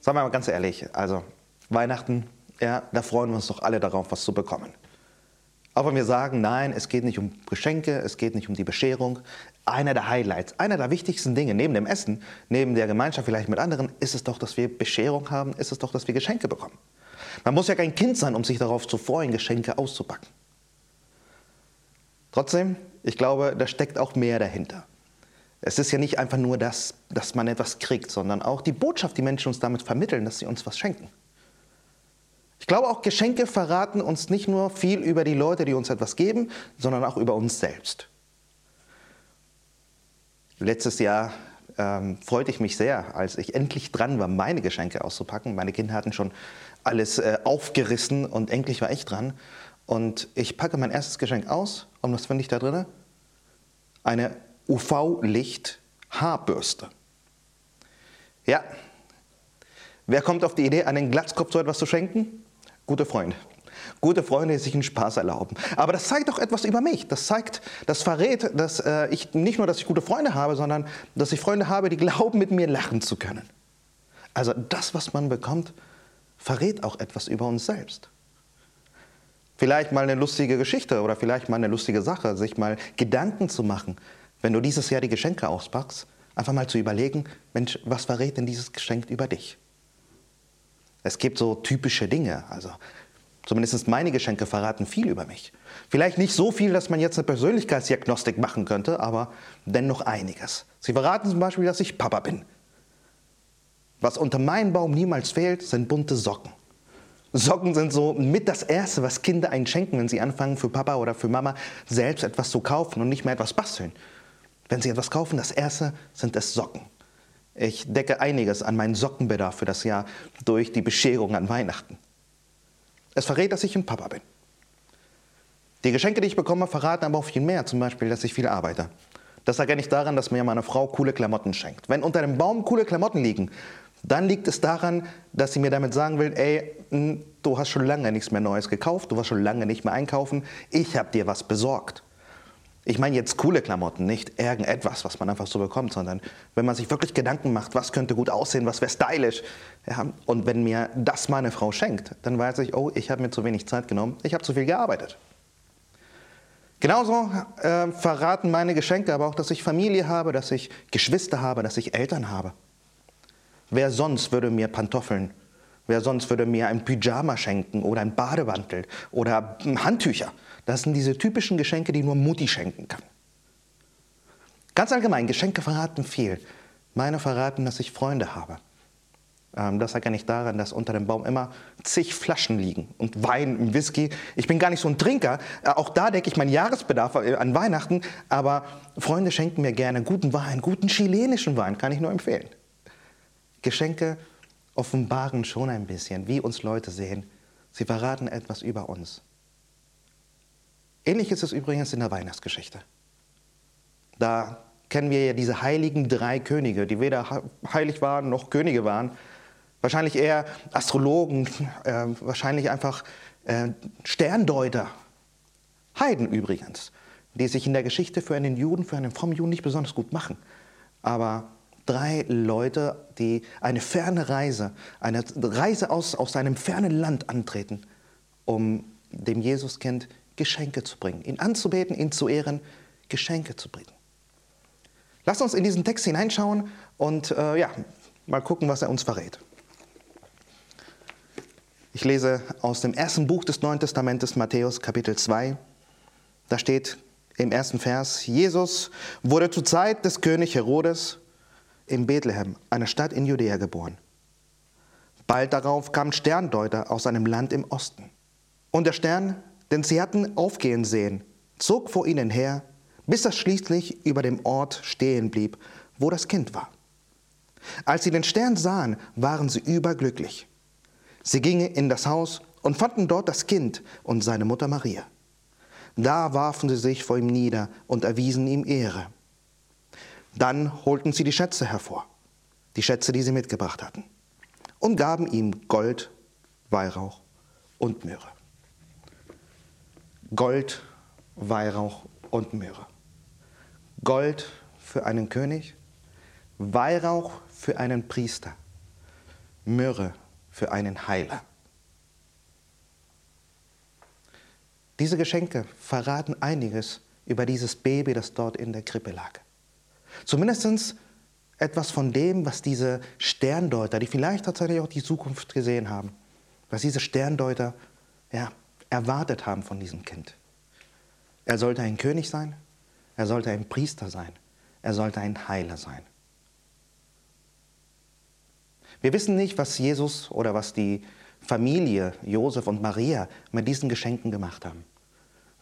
Sagen wir mal ganz ehrlich, also Weihnachten, ja, da freuen wir uns doch alle darauf, was zu bekommen. Auch wenn wir sagen, nein, es geht nicht um Geschenke, es geht nicht um die Bescherung. Einer der Highlights, einer der wichtigsten Dinge neben dem Essen, neben der Gemeinschaft vielleicht mit anderen, ist es doch, dass wir Bescherung haben, ist es doch, dass wir Geschenke bekommen. Man muss ja kein Kind sein, um sich darauf zu freuen, Geschenke auszupacken. Trotzdem, ich glaube, da steckt auch mehr dahinter. Es ist ja nicht einfach nur das, dass man etwas kriegt, sondern auch die Botschaft, die Menschen uns damit vermitteln, dass sie uns was schenken. Ich glaube, auch Geschenke verraten uns nicht nur viel über die Leute, die uns etwas geben, sondern auch über uns selbst. Letztes Jahr ähm, freute ich mich sehr, als ich endlich dran war, meine Geschenke auszupacken. Meine Kinder hatten schon alles äh, aufgerissen und endlich war ich dran. Und ich packe mein erstes Geschenk aus und was finde ich da drin? Eine UV-Licht-Haarbürste. Ja, wer kommt auf die Idee, einen Glatzkopf so etwas zu schenken? Gute Freunde. Gute Freunde, die sich einen Spaß erlauben. Aber das zeigt doch etwas über mich. Das zeigt, das verrät, dass äh, ich nicht nur, dass ich gute Freunde habe, sondern dass ich Freunde habe, die glauben, mit mir lachen zu können. Also das, was man bekommt, verrät auch etwas über uns selbst. Vielleicht mal eine lustige Geschichte oder vielleicht mal eine lustige Sache, sich mal Gedanken zu machen, wenn du dieses Jahr die Geschenke auspackst, einfach mal zu überlegen, Mensch, was verrät denn dieses Geschenk über dich? Es gibt so typische Dinge, also zumindest meine Geschenke verraten viel über mich. Vielleicht nicht so viel, dass man jetzt eine Persönlichkeitsdiagnostik machen könnte, aber dennoch einiges. Sie verraten zum Beispiel, dass ich Papa bin. Was unter meinem Baum niemals fehlt, sind bunte Socken. Socken sind so mit das Erste, was Kinder einen schenken, wenn sie anfangen, für Papa oder für Mama selbst etwas zu kaufen und nicht mehr etwas basteln. Wenn sie etwas kaufen, das Erste sind es Socken. Ich decke einiges an meinen Sockenbedarf für das Jahr durch die Bescherung an Weihnachten. Es verrät, dass ich ein Papa bin. Die Geschenke, die ich bekomme, verraten aber auch viel mehr, zum Beispiel, dass ich viel arbeite. Das erkenne ich daran, dass mir meine Frau coole Klamotten schenkt. Wenn unter dem Baum coole Klamotten liegen, dann liegt es daran, dass sie mir damit sagen will, ey, du hast schon lange nichts mehr Neues gekauft, du warst schon lange nicht mehr einkaufen, ich habe dir was besorgt. Ich meine jetzt coole Klamotten, nicht irgendetwas, was man einfach so bekommt, sondern wenn man sich wirklich Gedanken macht, was könnte gut aussehen, was wäre stylisch. Ja, und wenn mir das meine Frau schenkt, dann weiß ich, oh, ich habe mir zu wenig Zeit genommen, ich habe zu viel gearbeitet. Genauso äh, verraten meine Geschenke aber auch, dass ich Familie habe, dass ich Geschwister habe, dass ich Eltern habe. Wer sonst würde mir Pantoffeln, wer sonst würde mir ein Pyjama schenken oder ein Badewantel oder Handtücher? Das sind diese typischen Geschenke, die nur Mutti schenken kann. Ganz allgemein, Geschenke verraten viel. Meine verraten, dass ich Freunde habe. Ähm, das erkenne ich daran, dass unter dem Baum immer zig Flaschen liegen und Wein und Whisky. Ich bin gar nicht so ein Trinker. Äh, auch da decke ich meinen Jahresbedarf äh, an Weihnachten. Aber Freunde schenken mir gerne guten Wein, guten chilenischen Wein, kann ich nur empfehlen. Geschenke offenbaren schon ein bisschen, wie uns Leute sehen. Sie verraten etwas über uns. Ähnlich ist es übrigens in der Weihnachtsgeschichte. Da kennen wir ja diese heiligen drei Könige, die weder heilig waren noch Könige waren. Wahrscheinlich eher Astrologen, äh, wahrscheinlich einfach äh, Sterndeuter. Heiden übrigens, die sich in der Geschichte für einen Juden, für einen frommen Juden nicht besonders gut machen. Aber drei Leute, die eine ferne Reise, eine Reise aus, aus einem fernen Land antreten, um dem Jesuskind Geschenke zu bringen, ihn anzubeten, ihn zu ehren, Geschenke zu bringen. Lass uns in diesen Text hineinschauen und äh, ja, mal gucken, was er uns verrät. Ich lese aus dem ersten Buch des Neuen Testamentes, Matthäus Kapitel 2. Da steht im ersten Vers, Jesus wurde zur Zeit des König Herodes in Bethlehem, einer Stadt in Judäa, geboren. Bald darauf kam Sterndeuter aus einem Land im Osten. Und der Stern denn sie hatten aufgehen sehen, zog vor ihnen her, bis er schließlich über dem Ort stehen blieb, wo das Kind war. Als sie den Stern sahen, waren sie überglücklich. Sie gingen in das Haus und fanden dort das Kind und seine Mutter Maria. Da warfen sie sich vor ihm nieder und erwiesen ihm Ehre. Dann holten sie die Schätze hervor, die Schätze, die sie mitgebracht hatten, und gaben ihm Gold, Weihrauch und Myrrhe. Gold, Weihrauch und Myrrhe. Gold für einen König, Weihrauch für einen Priester, Myrrhe für einen Heiler. Diese Geschenke verraten einiges über dieses Baby, das dort in der Krippe lag. Zumindest etwas von dem, was diese Sterndeuter, die vielleicht tatsächlich auch die Zukunft gesehen haben, was diese Sterndeuter ja, erwartet haben von diesem Kind. Er sollte ein König sein, er sollte ein Priester sein, er sollte ein Heiler sein. Wir wissen nicht, was Jesus oder was die Familie Josef und Maria mit diesen Geschenken gemacht haben.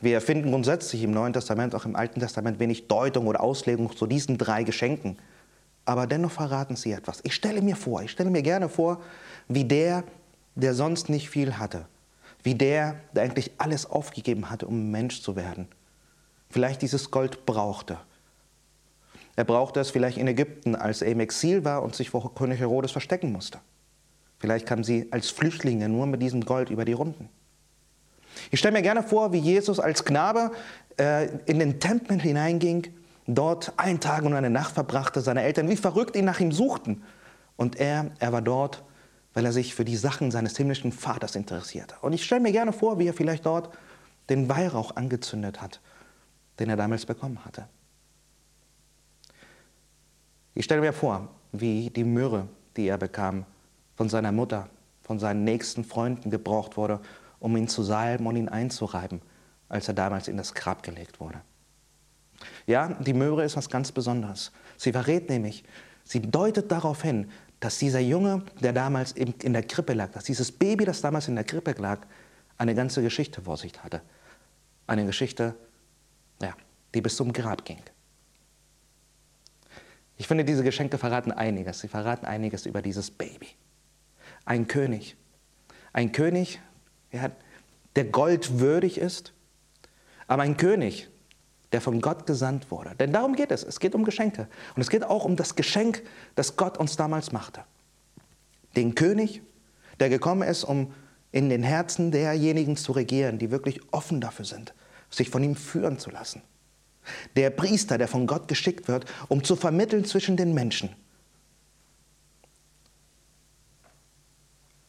Wir finden grundsätzlich im Neuen Testament, auch im Alten Testament, wenig Deutung oder Auslegung zu diesen drei Geschenken. Aber dennoch verraten sie etwas. Ich stelle mir vor, ich stelle mir gerne vor, wie der, der sonst nicht viel hatte, wie der, der eigentlich alles aufgegeben hatte, um Mensch zu werden, vielleicht dieses Gold brauchte. Er brauchte es vielleicht in Ägypten, als er im Exil war und sich vor König Herodes verstecken musste. Vielleicht kamen sie als Flüchtlinge nur mit diesem Gold über die Runden. Ich stelle mir gerne vor, wie Jesus als Knabe äh, in den Tempel hineinging, dort einen Tag und eine Nacht verbrachte, seine Eltern wie verrückt ihn nach ihm suchten. Und er, er war dort, weil er sich für die Sachen seines himmlischen Vaters interessierte. Und ich stelle mir gerne vor, wie er vielleicht dort den Weihrauch angezündet hat, den er damals bekommen hatte. Ich stelle mir vor, wie die Myrrhe, die er bekam, von seiner Mutter, von seinen nächsten Freunden gebraucht wurde, um ihn zu salben und ihn einzureiben, als er damals in das Grab gelegt wurde. Ja, die Möhre ist was ganz Besonderes. Sie verrät nämlich, sie deutet darauf hin, dass dieser Junge, der damals in der Krippe lag, dass dieses Baby, das damals in der Krippe lag, eine ganze Geschichte vor sich hatte. Eine Geschichte, ja, die bis zum Grab ging. Ich finde, diese Geschenke verraten einiges. Sie verraten einiges über dieses Baby. Ein König. Ein König, ja, der Gold würdig ist, aber ein König, der von Gott gesandt wurde. Denn darum geht es. Es geht um Geschenke. Und es geht auch um das Geschenk, das Gott uns damals machte. Den König, der gekommen ist, um in den Herzen derjenigen zu regieren, die wirklich offen dafür sind, sich von ihm führen zu lassen. Der Priester, der von Gott geschickt wird, um zu vermitteln zwischen den Menschen.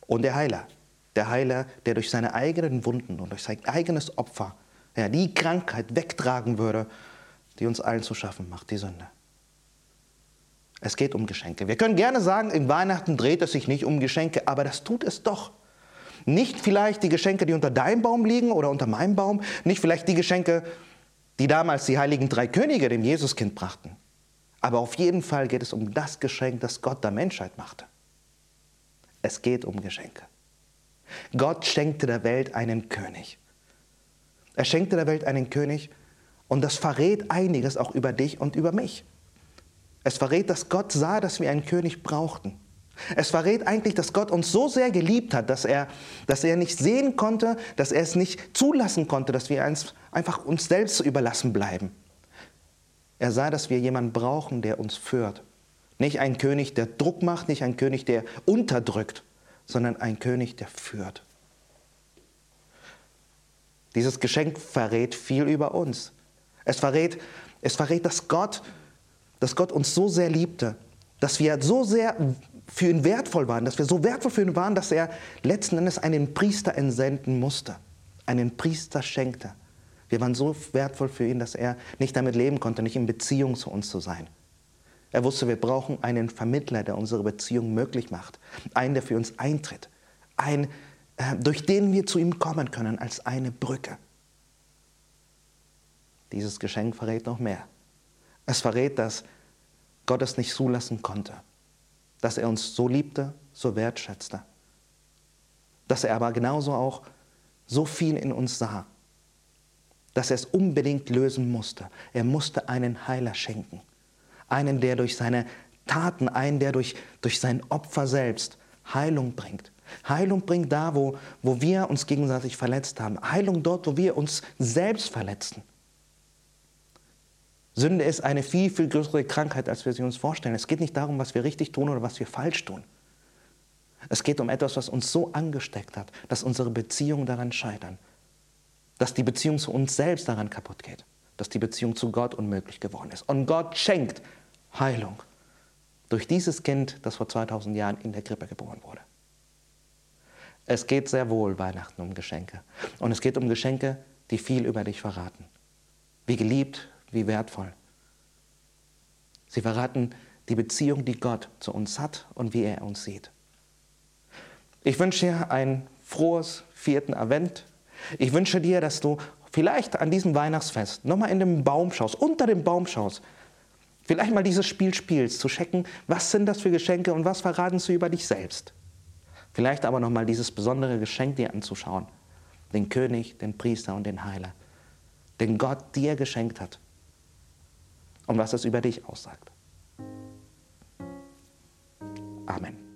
Und der Heiler, der Heiler, der durch seine eigenen Wunden und durch sein eigenes Opfer ja, die Krankheit wegtragen würde, die uns allen zu schaffen macht, die Sünde. Es geht um Geschenke. Wir können gerne sagen, in Weihnachten dreht es sich nicht um Geschenke, aber das tut es doch. Nicht vielleicht die Geschenke, die unter deinem Baum liegen oder unter meinem Baum, nicht vielleicht die Geschenke, die damals die heiligen drei Könige dem Jesuskind brachten. Aber auf jeden Fall geht es um das Geschenk, das Gott der Menschheit machte. Es geht um Geschenke. Gott schenkte der Welt einen König. Er schenkte der Welt einen König und das verrät einiges auch über dich und über mich. Es verrät, dass Gott sah, dass wir einen König brauchten. Es verrät eigentlich, dass Gott uns so sehr geliebt hat, dass er, dass er nicht sehen konnte, dass er es nicht zulassen konnte, dass wir einfach uns selbst überlassen bleiben. Er sah, dass wir jemanden brauchen, der uns führt. Nicht ein König, der Druck macht, nicht ein König, der unterdrückt, sondern ein König, der führt. Dieses Geschenk verrät viel über uns. Es verrät, es verrät, dass Gott, dass Gott uns so sehr liebte, dass wir so sehr für ihn wertvoll waren, dass wir so wertvoll für ihn waren, dass er letzten Endes einen Priester entsenden musste, einen Priester schenkte. Wir waren so wertvoll für ihn, dass er nicht damit leben konnte, nicht in Beziehung zu uns zu sein. Er wusste, wir brauchen einen Vermittler, der unsere Beziehung möglich macht, einen, der für uns eintritt, einen, durch den wir zu ihm kommen können als eine Brücke. Dieses Geschenk verrät noch mehr. Es verrät, dass Gott es nicht zulassen konnte, dass er uns so liebte, so wertschätzte, dass er aber genauso auch so viel in uns sah, dass er es unbedingt lösen musste. Er musste einen Heiler schenken einen, der durch seine Taten, einen, der durch, durch sein Opfer selbst Heilung bringt. Heilung bringt da, wo, wo wir uns gegenseitig verletzt haben. Heilung dort, wo wir uns selbst verletzen. Sünde ist eine viel, viel größere Krankheit, als wir sie uns vorstellen. Es geht nicht darum, was wir richtig tun oder was wir falsch tun. Es geht um etwas, was uns so angesteckt hat, dass unsere Beziehungen daran scheitern. Dass die Beziehung zu uns selbst daran kaputt geht. Dass die Beziehung zu Gott unmöglich geworden ist. Und Gott schenkt Heilung. durch dieses Kind, das vor 2000 Jahren in der Krippe geboren wurde. Es geht sehr wohl Weihnachten um Geschenke. Und es geht um Geschenke, die viel über dich verraten. Wie geliebt, wie wertvoll. Sie verraten die Beziehung, die Gott zu uns hat und wie er uns sieht. Ich wünsche dir ein frohes vierten Advent. Ich wünsche dir, dass du vielleicht an diesem Weihnachtsfest nochmal in den Baum schaust, unter dem Baum schaust. Vielleicht mal dieses Spiel spielst, zu checken, was sind das für Geschenke und was verraten sie über dich selbst. Vielleicht aber nochmal dieses besondere Geschenk dir anzuschauen. Den König, den Priester und den Heiler. Den Gott dir geschenkt hat. Und was es über dich aussagt. Amen.